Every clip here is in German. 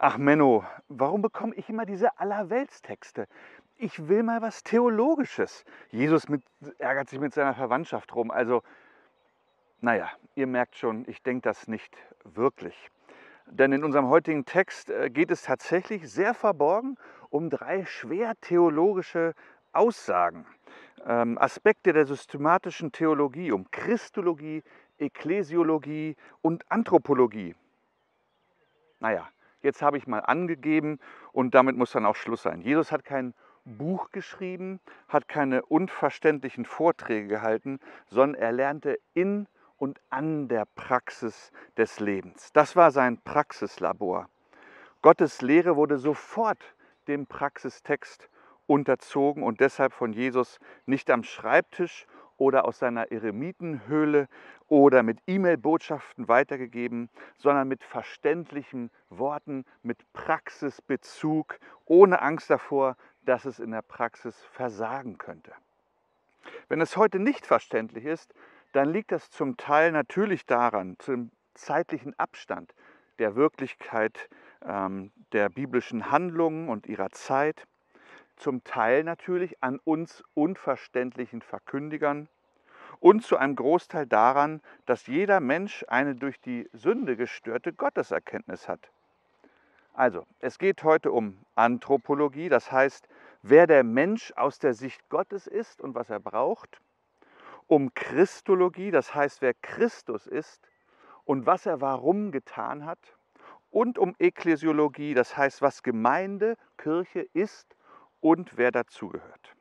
Ach Menno, warum bekomme ich immer diese Allerweltstexte? Ich will mal was Theologisches. Jesus mit, ärgert sich mit seiner Verwandtschaft rum. Also, naja, ihr merkt schon, ich denke das nicht wirklich. Denn in unserem heutigen Text äh, geht es tatsächlich sehr verborgen um drei schwer theologische Aussagen, ähm, Aspekte der systematischen Theologie, um Christologie, Ekklesiologie und Anthropologie. Naja, jetzt habe ich mal angegeben und damit muss dann auch Schluss sein. Jesus hat kein Buch geschrieben, hat keine unverständlichen Vorträge gehalten, sondern er lernte in und an der Praxis des Lebens. Das war sein Praxislabor. Gottes Lehre wurde sofort dem Praxistext unterzogen und deshalb von Jesus nicht am Schreibtisch oder aus seiner Eremitenhöhle oder mit E-Mail-Botschaften weitergegeben, sondern mit verständlichen Worten, mit Praxisbezug, ohne Angst davor, dass es in der Praxis versagen könnte. Wenn es heute nicht verständlich ist, dann liegt das zum Teil natürlich daran, zum zeitlichen Abstand der Wirklichkeit ähm, der biblischen Handlungen und ihrer Zeit, zum Teil natürlich an uns unverständlichen Verkündigern und zu einem Großteil daran, dass jeder Mensch eine durch die Sünde gestörte Gotteserkenntnis hat. Also, es geht heute um Anthropologie, das heißt, wer der Mensch aus der Sicht Gottes ist und was er braucht, um Christologie, das heißt, wer Christus ist und was er warum getan hat, und um Ekklesiologie, das heißt, was Gemeinde, Kirche ist und wer dazugehört.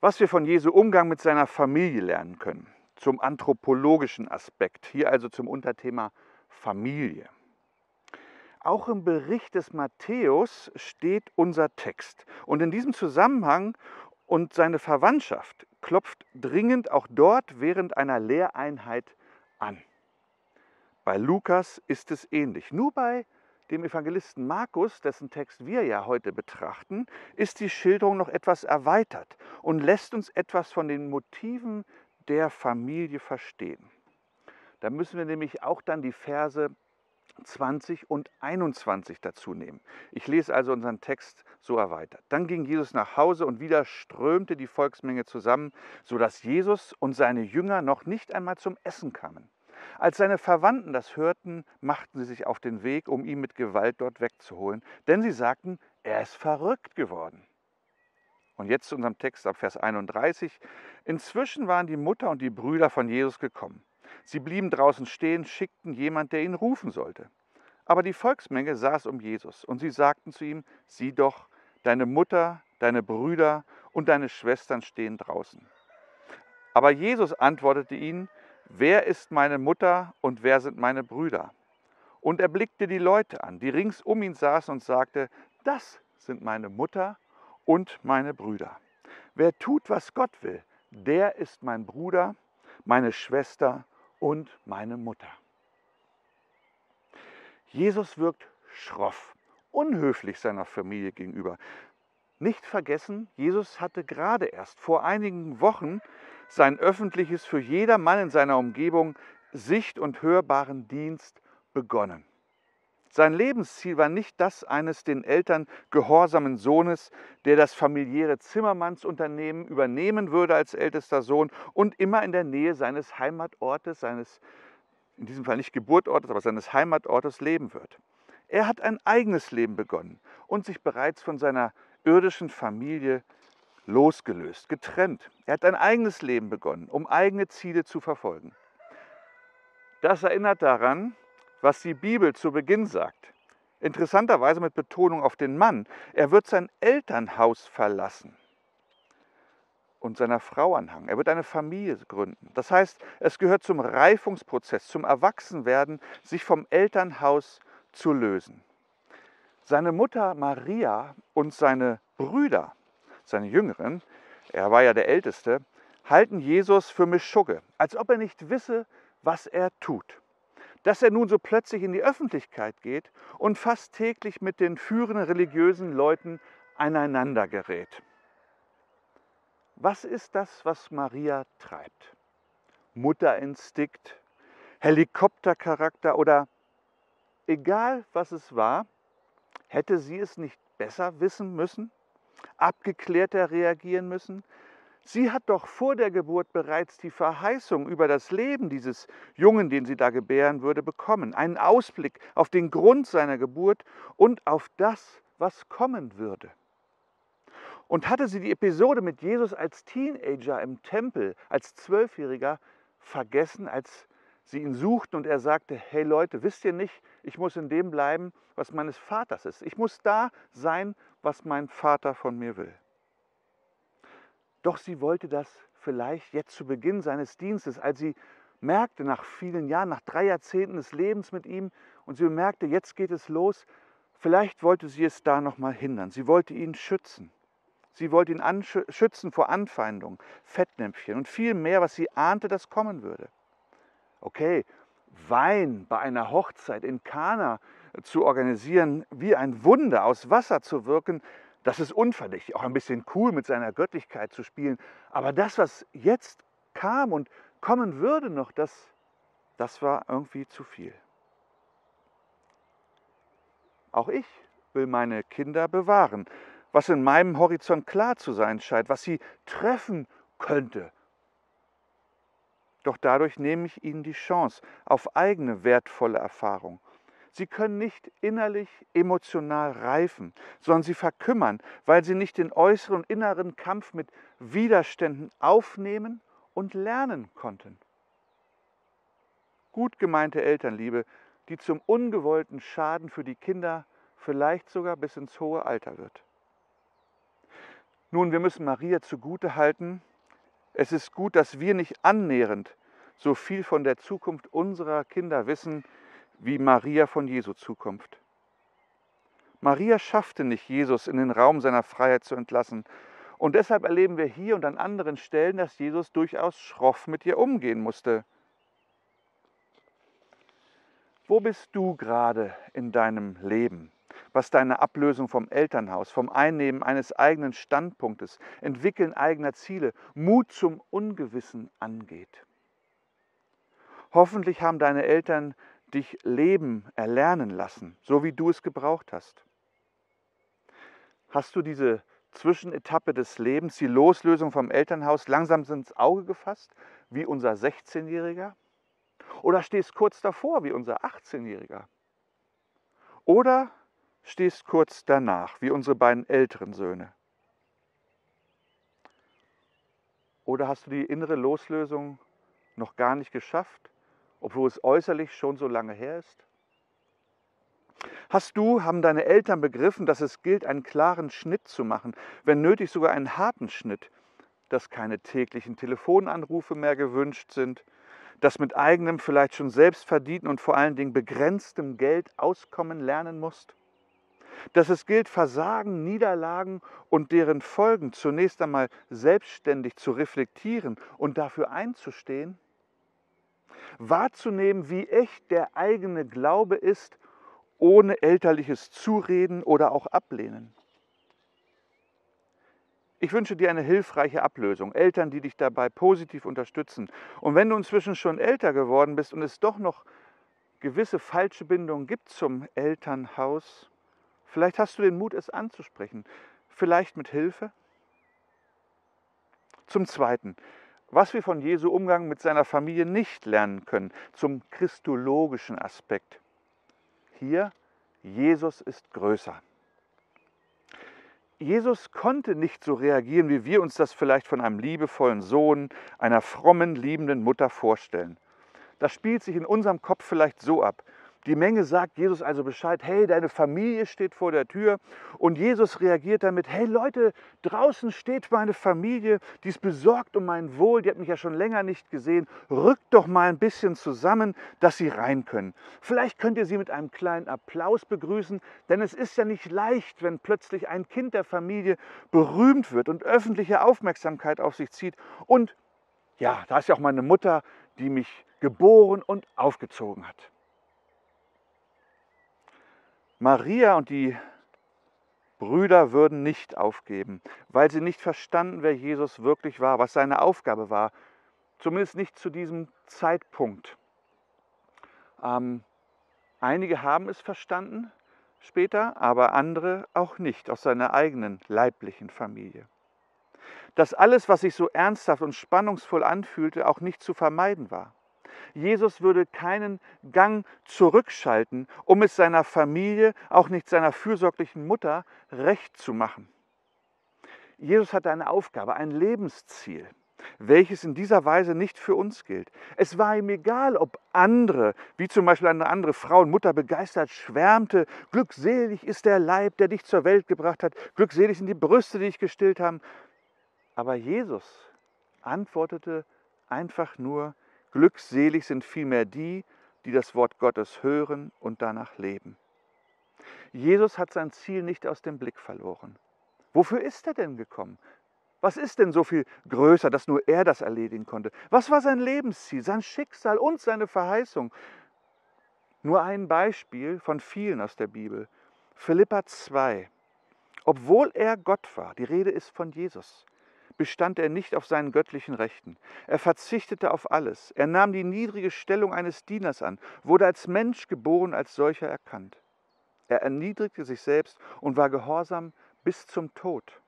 Was wir von Jesu Umgang mit seiner Familie lernen können, zum anthropologischen Aspekt, hier also zum Unterthema Familie. Auch im Bericht des Matthäus steht unser Text. Und in diesem Zusammenhang und seine Verwandtschaft klopft dringend auch dort während einer Lehreinheit an. Bei Lukas ist es ähnlich. Nur bei dem Evangelisten Markus, dessen Text wir ja heute betrachten, ist die Schilderung noch etwas erweitert und lässt uns etwas von den Motiven der Familie verstehen. Da müssen wir nämlich auch dann die Verse 20 und 21 dazu nehmen. Ich lese also unseren Text so erweitert. Dann ging Jesus nach Hause und wieder strömte die Volksmenge zusammen, sodass Jesus und seine Jünger noch nicht einmal zum Essen kamen. Als seine Verwandten das hörten, machten sie sich auf den Weg, um ihn mit Gewalt dort wegzuholen, denn sie sagten, er ist verrückt geworden. Und jetzt zu unserem Text ab Vers 31. Inzwischen waren die Mutter und die Brüder von Jesus gekommen. Sie blieben draußen stehen, schickten jemand, der ihn rufen sollte. Aber die Volksmenge saß um Jesus und sie sagten zu ihm, sieh doch, deine Mutter, deine Brüder und deine Schwestern stehen draußen. Aber Jesus antwortete ihnen, wer ist meine Mutter und wer sind meine Brüder? Und er blickte die Leute an, die rings um ihn saßen und sagte, das sind meine Mutter und meine Brüder. Wer tut, was Gott will, der ist mein Bruder, meine Schwester und meine Mutter. Jesus wirkt schroff, unhöflich seiner Familie gegenüber. Nicht vergessen, Jesus hatte gerade erst vor einigen Wochen sein öffentliches, für jedermann in seiner Umgebung sicht- und hörbaren Dienst begonnen. Sein Lebensziel war nicht das eines den Eltern gehorsamen Sohnes, der das familiäre Zimmermannsunternehmen übernehmen würde als ältester Sohn und immer in der Nähe seines Heimatortes, seines, in diesem Fall nicht Geburtortes, aber seines Heimatortes leben wird. Er hat ein eigenes Leben begonnen und sich bereits von seiner irdischen Familie losgelöst, getrennt. Er hat ein eigenes Leben begonnen, um eigene Ziele zu verfolgen. Das erinnert daran, was die Bibel zu Beginn sagt. Interessanterweise mit Betonung auf den Mann. Er wird sein Elternhaus verlassen und seiner Frau anhangen. Er wird eine Familie gründen. Das heißt, es gehört zum Reifungsprozess, zum Erwachsenwerden, sich vom Elternhaus zu lösen. Seine Mutter Maria und seine Brüder seine Jüngeren, er war ja der Älteste, halten Jesus für Mischugge, als ob er nicht wisse, was er tut. Dass er nun so plötzlich in die Öffentlichkeit geht und fast täglich mit den führenden religiösen Leuten aneinander gerät. Was ist das, was Maria treibt? Mutterinstinkt, Helikoptercharakter oder egal was es war, hätte sie es nicht besser wissen müssen, abgeklärter reagieren müssen? Sie hat doch vor der Geburt bereits die Verheißung über das Leben dieses Jungen, den sie da gebären würde, bekommen, einen Ausblick auf den Grund seiner Geburt und auf das, was kommen würde. Und hatte sie die Episode mit Jesus als Teenager im Tempel, als Zwölfjähriger, vergessen, als sie ihn suchten und er sagte, hey Leute, wisst ihr nicht, ich muss in dem bleiben, was meines Vaters ist. Ich muss da sein, was mein Vater von mir will. Doch sie wollte das vielleicht jetzt zu Beginn seines Dienstes, als sie merkte nach vielen Jahren, nach drei Jahrzehnten des Lebens mit ihm und sie bemerkte, jetzt geht es los, vielleicht wollte sie es da noch mal hindern. Sie wollte ihn schützen. Sie wollte ihn schützen vor Anfeindungen, Fettnäpfchen und viel mehr, was sie ahnte, das kommen würde. Okay, Wein bei einer Hochzeit in Kana zu organisieren, wie ein Wunder aus Wasser zu wirken, das ist unverdächtig, auch ein bisschen cool mit seiner Göttlichkeit zu spielen. Aber das, was jetzt kam und kommen würde noch, das, das war irgendwie zu viel. Auch ich will meine Kinder bewahren, was in meinem Horizont klar zu sein scheint, was sie treffen könnte. Doch dadurch nehme ich ihnen die Chance auf eigene wertvolle Erfahrung. Sie können nicht innerlich emotional reifen, sondern sie verkümmern, weil sie nicht den äußeren und inneren Kampf mit Widerständen aufnehmen und lernen konnten. Gut gemeinte Elternliebe, die zum ungewollten Schaden für die Kinder vielleicht sogar bis ins hohe Alter wird. Nun, wir müssen Maria zugute halten, es ist gut, dass wir nicht annähernd so viel von der Zukunft unserer Kinder wissen, wie Maria von Jesu Zukunft. Maria schaffte nicht, Jesus in den Raum seiner Freiheit zu entlassen. Und deshalb erleben wir hier und an anderen Stellen, dass Jesus durchaus schroff mit ihr umgehen musste. Wo bist du gerade in deinem Leben, was deine Ablösung vom Elternhaus, vom Einnehmen eines eigenen Standpunktes, Entwickeln eigener Ziele, Mut zum Ungewissen angeht? Hoffentlich haben deine Eltern dich leben, erlernen lassen, so wie du es gebraucht hast. Hast du diese Zwischenetappe des Lebens, die Loslösung vom Elternhaus, langsam ins Auge gefasst, wie unser 16-Jähriger? Oder stehst kurz davor, wie unser 18-Jähriger? Oder stehst kurz danach, wie unsere beiden älteren Söhne? Oder hast du die innere Loslösung noch gar nicht geschafft obwohl es äußerlich schon so lange her ist? Hast du, haben deine Eltern begriffen, dass es gilt, einen klaren Schnitt zu machen, wenn nötig sogar einen harten Schnitt, dass keine täglichen Telefonanrufe mehr gewünscht sind, dass mit eigenem, vielleicht schon selbstverdienten und vor allen Dingen begrenztem Geld auskommen lernen musst? Dass es gilt, Versagen, Niederlagen und deren Folgen zunächst einmal selbstständig zu reflektieren und dafür einzustehen? wahrzunehmen, wie echt der eigene Glaube ist, ohne elterliches Zureden oder auch Ablehnen. Ich wünsche dir eine hilfreiche Ablösung, Eltern, die dich dabei positiv unterstützen. Und wenn du inzwischen schon älter geworden bist und es doch noch gewisse falsche Bindungen gibt zum Elternhaus, vielleicht hast du den Mut, es anzusprechen, vielleicht mit Hilfe. Zum Zweiten, was wir von Jesu Umgang mit seiner Familie nicht lernen können, zum christologischen Aspekt. Hier, Jesus ist größer. Jesus konnte nicht so reagieren, wie wir uns das vielleicht von einem liebevollen Sohn, einer frommen, liebenden Mutter vorstellen. Das spielt sich in unserem Kopf vielleicht so ab. Die Menge sagt Jesus also Bescheid, hey, deine Familie steht vor der Tür. Und Jesus reagiert damit, hey Leute, draußen steht meine Familie, die ist besorgt um mein Wohl, die hat mich ja schon länger nicht gesehen. Rückt doch mal ein bisschen zusammen, dass sie rein können. Vielleicht könnt ihr sie mit einem kleinen Applaus begrüßen, denn es ist ja nicht leicht, wenn plötzlich ein Kind der Familie berühmt wird und öffentliche Aufmerksamkeit auf sich zieht. Und ja, da ist ja auch meine Mutter, die mich geboren und aufgezogen hat. Maria und die Brüder würden nicht aufgeben, weil sie nicht verstanden, wer Jesus wirklich war, was seine Aufgabe war, zumindest nicht zu diesem Zeitpunkt. Ähm, Einige haben es verstanden später, aber andere auch nicht aus seiner eigenen leiblichen Familie. Dass alles, was sich so ernsthaft und spannungsvoll anfühlte, auch nicht zu vermeiden war. Jesus würde keinen Gang zurückschalten, um es seiner Familie, auch nicht seiner fürsorglichen Mutter, recht zu machen. Jesus hatte eine Aufgabe, ein Lebensziel, welches in dieser Weise nicht für uns gilt. Es war ihm egal, ob andere, wie zum Beispiel eine andere Frau und Mutter begeistert schwärmte, glückselig ist der Leib, der dich zur Welt gebracht hat, glückselig sind die Brüste, die dich gestillt haben. Aber Jesus antwortete einfach nur, glückselig sind vielmehr die, die das Wort Gottes hören und danach leben. Jesus hat sein Ziel nicht aus dem Blick verloren. Wofür ist er denn gekommen? Was ist denn so viel größer, dass nur er das erledigen konnte? Was war sein Lebensziel, sein Schicksal und seine Verheißung? Nur ein Beispiel von vielen aus der Bibel. Philippa 2. Obwohl er Gott war, die Rede ist von Jesus, bestand er nicht auf seinen göttlichen Rechten. Er verzichtete auf alles. Er nahm die niedrige Stellung eines Dieners an, wurde als Mensch geboren, als solcher erkannt. Er erniedrigte sich selbst und war gehorsam bis zum Tod,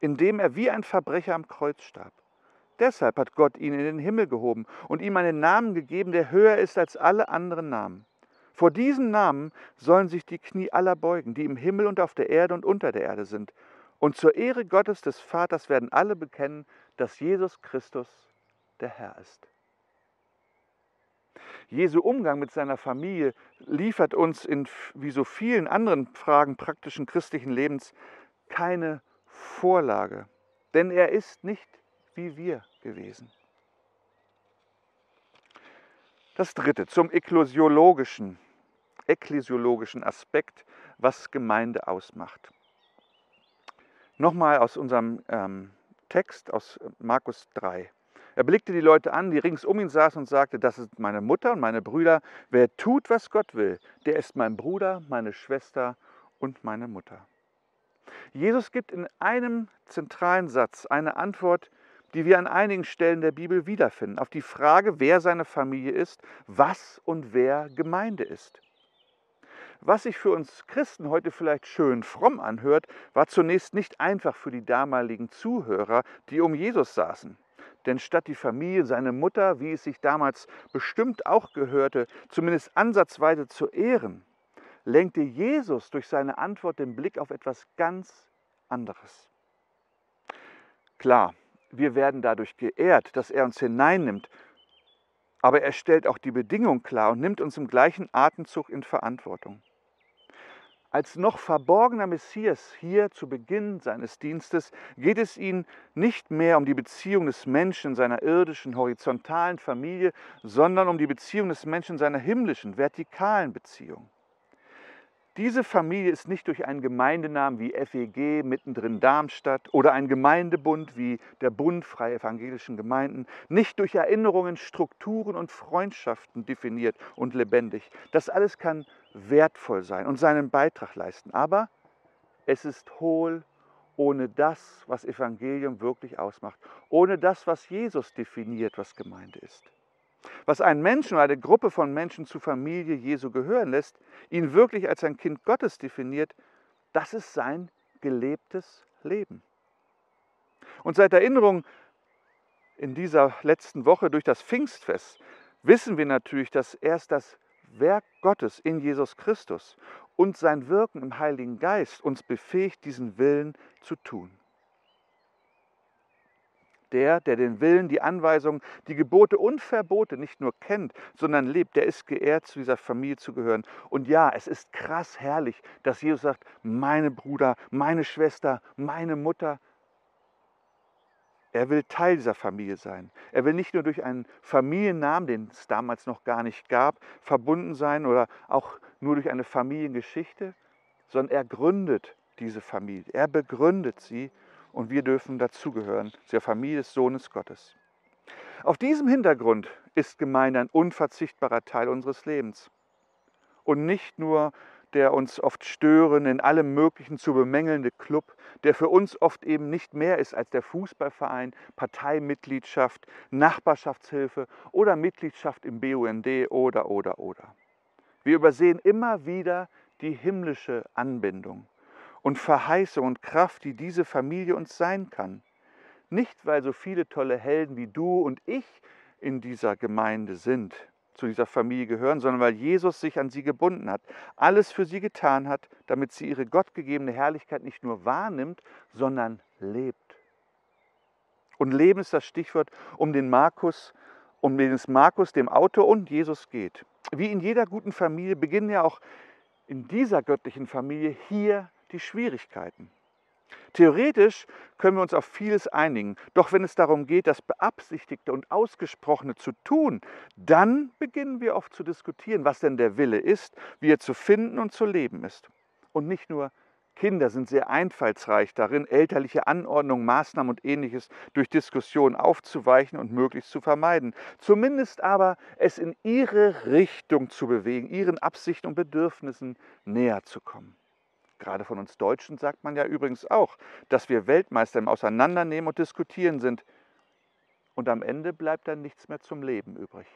indem er wie ein Verbrecher am Kreuz starb. Deshalb hat Gott ihn in den Himmel gehoben und ihm einen Namen gegeben, der höher ist als alle anderen Namen. Vor diesem Namen sollen sich die Knie aller beugen, die im Himmel und auf der Erde und unter der Erde sind. Und zur Ehre Gottes des Vaters werden alle bekennen, dass Jesus Christus der Herr ist. Jesu Umgang mit seiner Familie liefert uns in wie so vielen anderen Fragen praktischen christlichen Lebens keine Vorlage, denn er ist nicht wie wir gewesen. Das dritte, zum ekklesiologischen, ekklesiologischen Aspekt, was Gemeinde ausmacht. Nochmal aus unserem ähm, Text aus Markus 3. Er blickte die Leute an, die rings um ihn saßen und sagte, das ist meine Mutter und meine Brüder. Wer tut, was Gott will, der ist mein Bruder, meine Schwester und meine Mutter. Jesus gibt in einem zentralen Satz eine Antwort, die wir an einigen Stellen der Bibel wiederfinden, auf die Frage, wer seine Familie ist, was und wer Gemeinde ist. Was sich für uns Christen heute vielleicht schön fromm anhört, war zunächst nicht einfach für die damaligen Zuhörer, die um Jesus saßen. Denn statt die Familie, seine Mutter, wie es sich damals bestimmt auch gehörte, zumindest ansatzweise zu ehren, lenkte Jesus durch seine Antwort den Blick auf etwas ganz anderes. Klar, wir werden dadurch geehrt, dass er uns hineinnimmt, aber er stellt auch die Bedingung klar und nimmt uns im gleichen Atemzug in Verantwortung. Als noch verborgener Messias hier zu Beginn seines Dienstes geht es ihm nicht mehr um die Beziehung des Menschen in seiner irdischen, horizontalen Familie, sondern um die Beziehung des Menschen in seiner himmlischen, vertikalen Beziehung. Diese Familie ist nicht durch einen Gemeindenamen wie FEG mittendrin Darmstadt oder ein Gemeindebund wie der Bund Freie Evangelischen Gemeinden, nicht durch Erinnerungen, Strukturen und Freundschaften definiert und lebendig. Das alles kann wertvoll sein und seinen Beitrag leisten, aber es ist hohl ohne das, was Evangelium wirklich ausmacht, ohne das, was Jesus definiert, was Gemeinde ist was einen Menschen oder eine Gruppe von Menschen zur Familie Jesu gehören lässt, ihn wirklich als ein Kind Gottes definiert, das ist sein gelebtes Leben. Und seit Erinnerung in dieser letzten Woche durch das Pfingstfest wissen wir natürlich, dass erst das Werk Gottes in Jesus Christus und sein Wirken im Heiligen Geist uns befähigt, diesen Willen zu tun der, der den Willen, die Anweisungen, die Gebote und Verbote nicht nur kennt, sondern lebt, der ist geehrt, zu dieser Familie zu gehören. Und ja, es ist krass herrlich, dass Jesus sagt, meine Bruder, meine Schwester, meine Mutter. Er will Teil dieser Familie sein. Er will nicht nur durch einen Familiennamen, den es damals noch gar nicht gab, verbunden sein oder auch nur durch eine Familiengeschichte, sondern er gründet diese Familie. Er begründet sie und wir dürfen dazugehören, zur Familie des Sohnes Gottes. Auf diesem Hintergrund ist Gemeinde ein unverzichtbarer Teil unseres Lebens. Und nicht nur der uns oft stören, in allem Möglichen zu bemängelnde Club, der für uns oft eben nicht mehr ist als der Fußballverein, Parteimitgliedschaft, Nachbarschaftshilfe oder Mitgliedschaft im BUND oder, oder, oder. Wir übersehen immer wieder die himmlische Anbindung und Verheißung und Kraft, die diese Familie uns sein kann. Nicht, weil so viele tolle Helden wie du und ich in dieser Gemeinde sind, zu dieser Familie gehören, sondern weil Jesus sich an sie gebunden hat, alles für sie getan hat, damit sie ihre gottgegebene Herrlichkeit nicht nur wahrnimmt, sondern lebt. Und Leben ist das Stichwort, um den Markus, um den es Markus, dem Autor und Jesus geht. Wie in jeder guten Familie beginnen ja auch in dieser göttlichen Familie hier die Schwierigkeiten. Theoretisch können wir uns auf vieles einigen, doch wenn es darum geht, das Beabsichtigte und Ausgesprochene zu tun, dann beginnen wir oft zu diskutieren, was denn der Wille ist, wie er zu finden und zu leben ist. Und nicht nur Kinder sind sehr einfallsreich darin, elterliche Anordnungen, Maßnahmen und ähnliches durch Diskussion aufzuweichen und möglichst zu vermeiden. Zumindest aber es in ihre Richtung zu bewegen, ihren Absichten und Bedürfnissen näher zu kommen. Gerade von uns Deutschen sagt man ja übrigens auch, dass wir Weltmeister im Auseinandernehmen und Diskutieren sind. Und am Ende bleibt dann nichts mehr zum Leben übrig.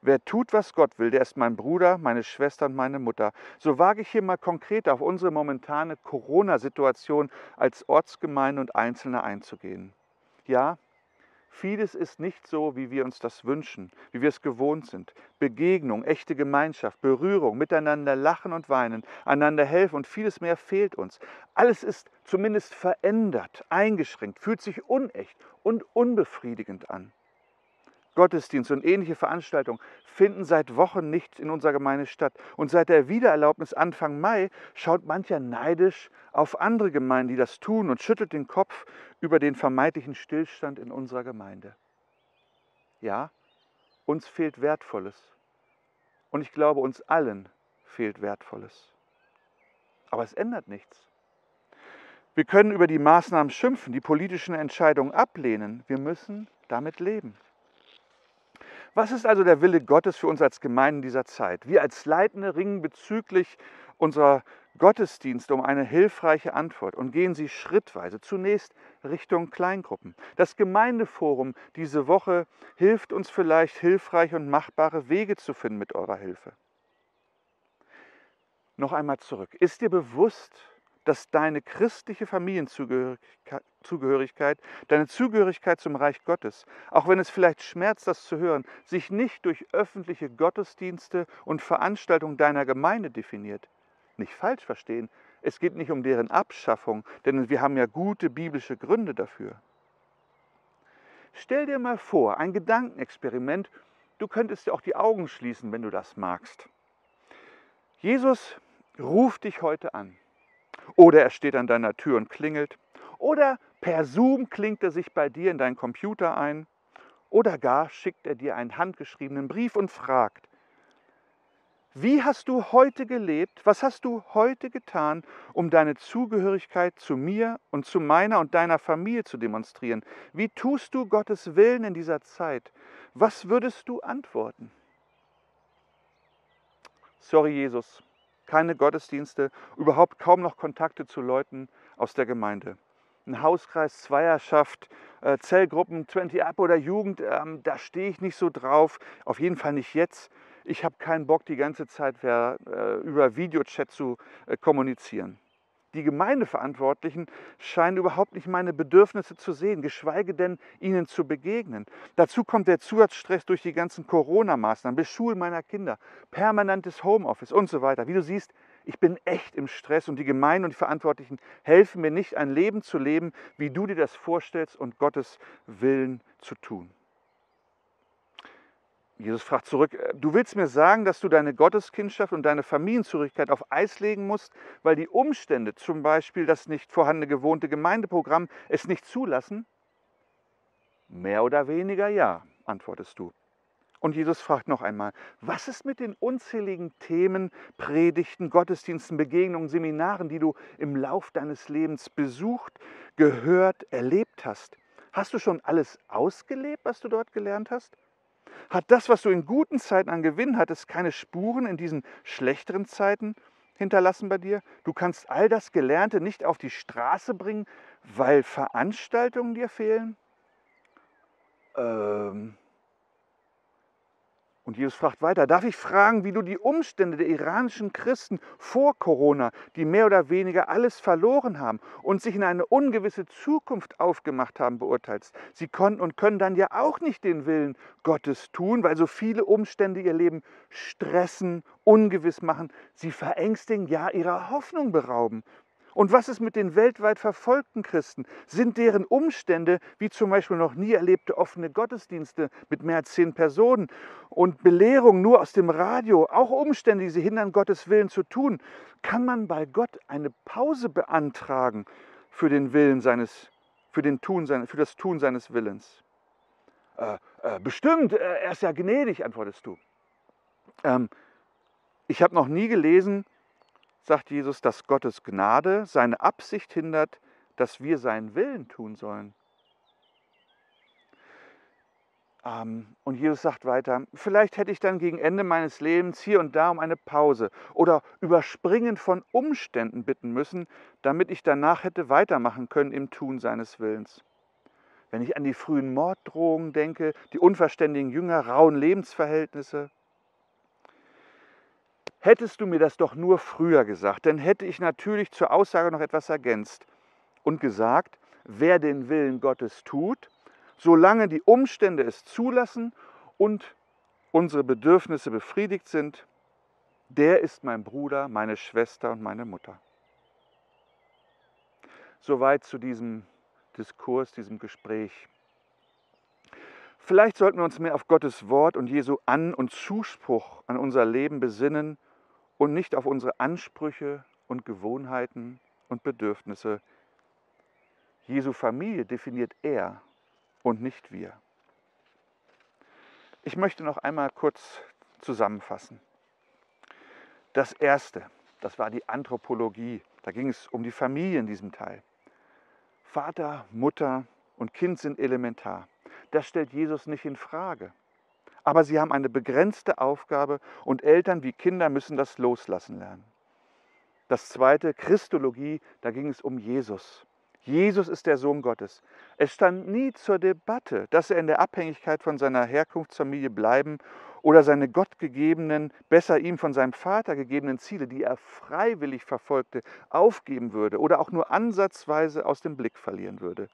Wer tut, was Gott will, der ist mein Bruder, meine Schwester und meine Mutter. So wage ich hier mal konkret auf unsere momentane Corona-Situation als Ortsgemeinde und Einzelne einzugehen. Ja, Vieles ist nicht so, wie wir uns das wünschen, wie wir es gewohnt sind. Begegnung, echte Gemeinschaft, Berührung, miteinander lachen und weinen, einander helfen und vieles mehr fehlt uns. Alles ist zumindest verändert, eingeschränkt, fühlt sich unecht und unbefriedigend an. Gottesdienst und ähnliche Veranstaltungen finden seit Wochen nicht in unserer Gemeinde statt. Und seit der Wiedererlaubnis Anfang Mai schaut mancher neidisch auf andere Gemeinden, die das tun und schüttelt den Kopf über den vermeintlichen Stillstand in unserer Gemeinde. Ja, uns fehlt Wertvolles. Und ich glaube, uns allen fehlt Wertvolles. Aber es ändert nichts. Wir können über die Maßnahmen schimpfen, die politischen Entscheidungen ablehnen. Wir müssen damit leben. Was ist also der Wille Gottes für uns als Gemeinden dieser Zeit? Wir als Leitende ringen bezüglich unserer Gottesdienste um eine hilfreiche Antwort und gehen sie schrittweise zunächst Richtung Kleingruppen. Das Gemeindeforum diese Woche hilft uns vielleicht hilfreiche und machbare Wege zu finden mit eurer Hilfe. Noch einmal zurück. Ist dir bewusst, dass deine christliche Familienzugehörigkeit, deine Zugehörigkeit zum Reich Gottes, auch wenn es vielleicht schmerzt, das zu hören, sich nicht durch öffentliche Gottesdienste und Veranstaltungen deiner Gemeinde definiert. Nicht falsch verstehen, es geht nicht um deren Abschaffung, denn wir haben ja gute biblische Gründe dafür. Stell dir mal vor, ein Gedankenexperiment, du könntest dir auch die Augen schließen, wenn du das magst. Jesus ruft dich heute an. Oder er steht an deiner Tür und klingelt. Oder per Zoom klingt er sich bei dir in deinen Computer ein. Oder gar schickt er dir einen handgeschriebenen Brief und fragt, wie hast du heute gelebt? Was hast du heute getan, um deine Zugehörigkeit zu mir und zu meiner und deiner Familie zu demonstrieren? Wie tust du Gottes Willen in dieser Zeit? Was würdest du antworten? Sorry, Jesus, keine Gottesdienste, überhaupt kaum noch Kontakte zu Leuten aus der Gemeinde. Ein Hauskreis, Zweierschaft, äh, Zellgruppen, 20 Up oder Jugend, ähm, da stehe ich nicht so drauf. Auf jeden Fall nicht jetzt. Ich habe keinen Bock, die ganze Zeit äh, über Videochat zu äh, kommunizieren. Die Gemeindeverantwortlichen scheinen überhaupt nicht meine Bedürfnisse zu sehen, geschweige denn ihnen zu begegnen. Dazu kommt der Zusatzstress durch die ganzen Corona-Maßnahmen, Beschulen meiner Kinder, permanentes Homeoffice und so weiter. Wie du siehst, ich bin echt im Stress und die Gemeinden und die Verantwortlichen helfen mir nicht, ein Leben zu leben, wie du dir das vorstellst und Gottes Willen zu tun. Jesus fragt zurück, äh, du willst mir sagen, dass du deine Gotteskindschaft und deine Familienzugehörigkeit auf Eis legen musst, weil die Umstände, zum Beispiel das nicht vorhandene gewohnte Gemeindeprogramm, es nicht zulassen? Mehr oder weniger ja, antwortest du. Und Jesus fragt noch einmal, was ist mit den unzähligen Themen, Predigten, Gottesdiensten, Begegnungen, Seminaren, die du im Lauf deines Lebens besucht, gehört, erlebt hast? Hast du schon alles ausgelebt, was du dort gelernt hast? Hat das, was du in guten Zeiten an Gewinn hattest, keine Spuren in diesen schlechteren Zeiten hinterlassen bei dir? Du kannst all das Gelernte nicht auf die Straße bringen, weil Veranstaltungen dir fehlen? Ähm, Und Jesus fragt weiter, darf ich fragen, wie du die Umstände der iranischen Christen vor Corona, die mehr oder weniger alles verloren haben und sich in eine ungewisse Zukunft aufgemacht haben, beurteilst? Sie konnten und können dann ja auch nicht den Willen Gottes tun, weil so viele Umstände ihr Leben stressen, ungewiss machen, sie verängstigen, ja ihrer Hoffnung berauben. Und was ist mit den weltweit verfolgten Christen? Sind deren Umstände, wie zum Beispiel noch nie erlebte offene Gottesdienste mit mehr als zehn Personen und Belehrung nur aus dem Radio, auch Umstände, die sie hindern, Gottes Willen zu tun? Kann man bei Gott eine Pause beantragen für den Willen seines, für, den Tun, für das Tun seines Willens? Äh, äh, bestimmt, äh, er ist ja gnädig, antwortest du. Ähm, ich habe noch nie gelesen, sagt Jesus, dass Gottes Gnade seine Absicht hindert, dass wir seinen Willen tun sollen. Ähm, und Jesus sagt weiter, vielleicht hätte ich dann gegen Ende meines Lebens hier und da um eine Pause oder Überspringen von Umständen bitten müssen, damit ich danach hätte weitermachen können im Tun seines Willens. Wenn ich an die frühen Morddrohungen denke, die unverständigen Jünger, rauen Lebensverhältnisse, Hättest du mir das doch nur früher gesagt, dann hätte ich natürlich zur Aussage noch etwas ergänzt und gesagt, wer den Willen Gottes tut, solange die Umstände es zulassen und unsere Bedürfnisse befriedigt sind, der ist mein Bruder, meine Schwester und meine Mutter. Soweit zu diesem Diskurs, diesem Gespräch. Vielleicht sollten wir uns mehr auf Gottes Wort und Jesu An- und Zuspruch an unser Leben besinnen und nicht auf unsere Ansprüche und Gewohnheiten und Bedürfnisse. Jesu Familie definiert er und nicht wir. Ich möchte noch einmal kurz zusammenfassen. Das Erste, das war die Anthropologie. Da ging es um die Familie in diesem Teil. Vater, Mutter und Kind sind elementar. Das stellt Jesus nicht in Frage aber sie haben eine begrenzte Aufgabe und Eltern wie Kinder müssen das loslassen lernen. Das zweite, Christologie, da ging es um Jesus. Jesus ist der Sohn Gottes. Es stand nie zur Debatte, dass er in der Abhängigkeit von seiner Herkunftsfamilie bleiben oder seine gottgegebenen, besser ihm von seinem Vater gegebenen Ziele, die er freiwillig verfolgte, aufgeben würde oder auch nur ansatzweise aus dem Blick verlieren würde.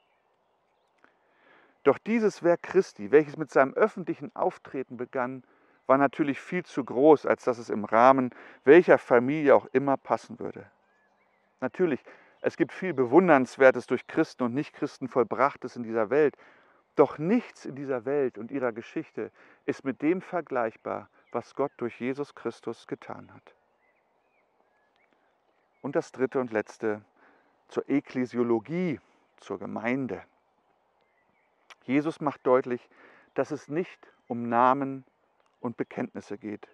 Doch dieses Werk Christi, welches mit seinem öffentlichen Auftreten begann, war natürlich viel zu groß, als dass es im Rahmen welcher Familie auch immer passen würde. Natürlich, es gibt viel Bewundernswertes durch Christen und Nichtchristen vollbrachtes in dieser Welt, doch nichts in dieser Welt und ihrer Geschichte ist mit dem vergleichbar, was Gott durch Jesus Christus getan hat. Und das dritte und letzte zur Ekklesiologie, zur Gemeinde. Jesus macht deutlich, dass es nicht um Namen und Bekenntnisse geht,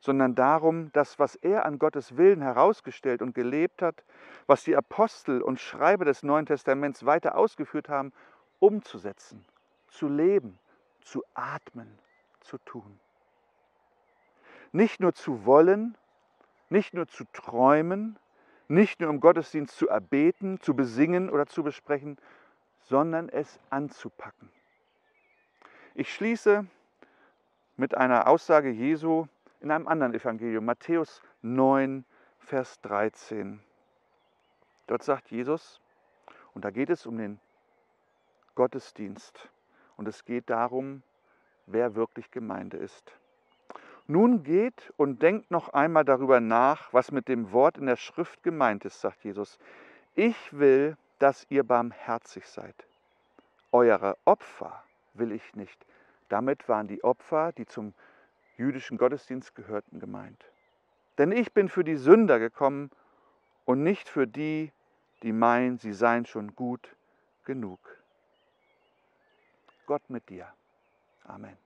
sondern darum, dass was er an Gottes Willen herausgestellt und gelebt hat, was die Apostel und Schreiber des Neuen Testaments weiter ausgeführt haben, umzusetzen, zu leben, zu atmen, zu tun. Nicht nur zu wollen, nicht nur zu träumen, nicht nur im Gottesdienst zu erbeten, zu besingen oder zu besprechen, sondern es anzupacken. Ich schließe mit einer Aussage Jesu in einem anderen Evangelium, Matthäus 9, Vers 13. Dort sagt Jesus, und da geht es um den Gottesdienst und es geht darum, wer wirklich Gemeinde ist. Nun geht und denkt noch einmal darüber nach, was mit dem Wort in der Schrift gemeint ist, sagt Jesus. Ich will, dass ihr barmherzig seid. Eure Opfer will ich nicht. Damit waren die Opfer, die zum jüdischen Gottesdienst gehörten, gemeint. Denn ich bin für die Sünder gekommen und nicht für die, die meinen, sie seien schon gut genug. Gott mit dir. Amen.